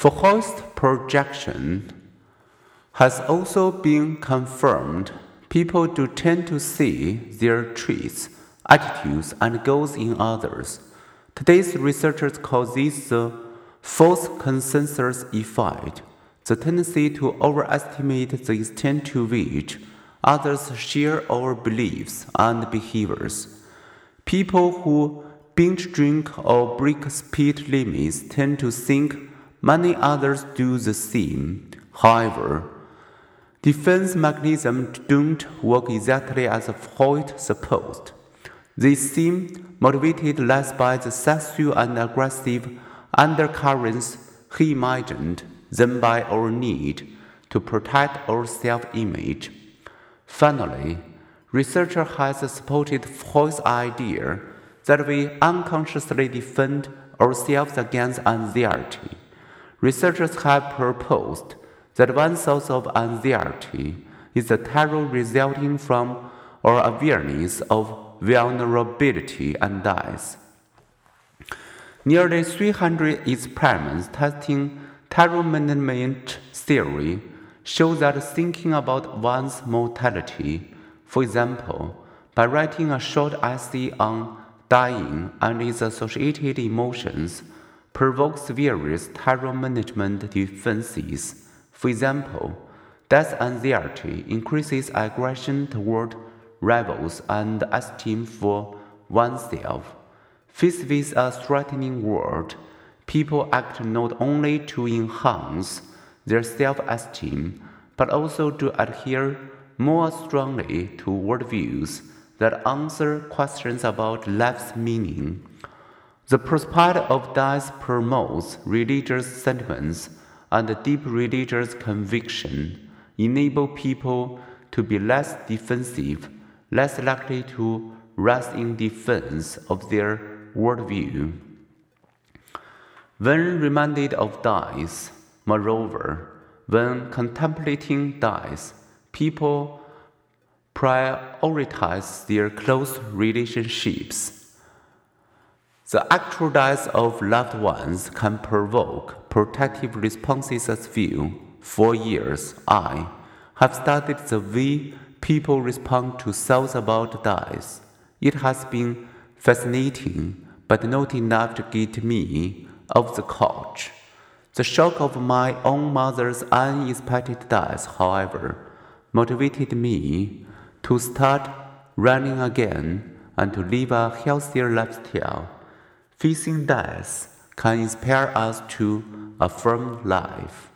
Foucault's projection has also been confirmed. People do tend to see their traits, attitudes, and goals in others. Today's researchers call this the false consensus effect, the tendency to overestimate the extent to which others share our beliefs and behaviors. People who binge drink or break speed limits tend to think many others do the same. However, defense mechanisms don't work exactly as Freud supposed. They seem motivated less by the sexual and aggressive undercurrents he imagined than by our need to protect our self image. Finally, researcher has supported Freud's idea that we unconsciously defend ourselves against anxiety. Researchers have proposed that one source of anxiety is the terror resulting from our awareness of vulnerability and death. Nearly 300 experiments testing terror management theory show that thinking about one's mortality, for example, by writing a short essay on dying and its associated emotions, provokes various terror management defenses. For example, death anxiety increases aggression toward rivals and esteem for oneself. Faced with a threatening world, people act not only to enhance their self esteem, but also to adhere more strongly to worldviews that answer questions about life's meaning. The prospect of death promotes religious sentiments and deep religious conviction, enable people to be less defensive, less likely to rest in defense of their worldview. When reminded of death, moreover, when contemplating death, people prioritize their close relationships. The actual death of loved ones can provoke protective responses as few. For years, I have studied the way people respond to thoughts about death. It has been fascinating, but not enough to get me off the couch. The shock of my own mother's unexpected death, however, motivated me to start running again and to live a healthier lifestyle. Facing death can inspire us to affirm life.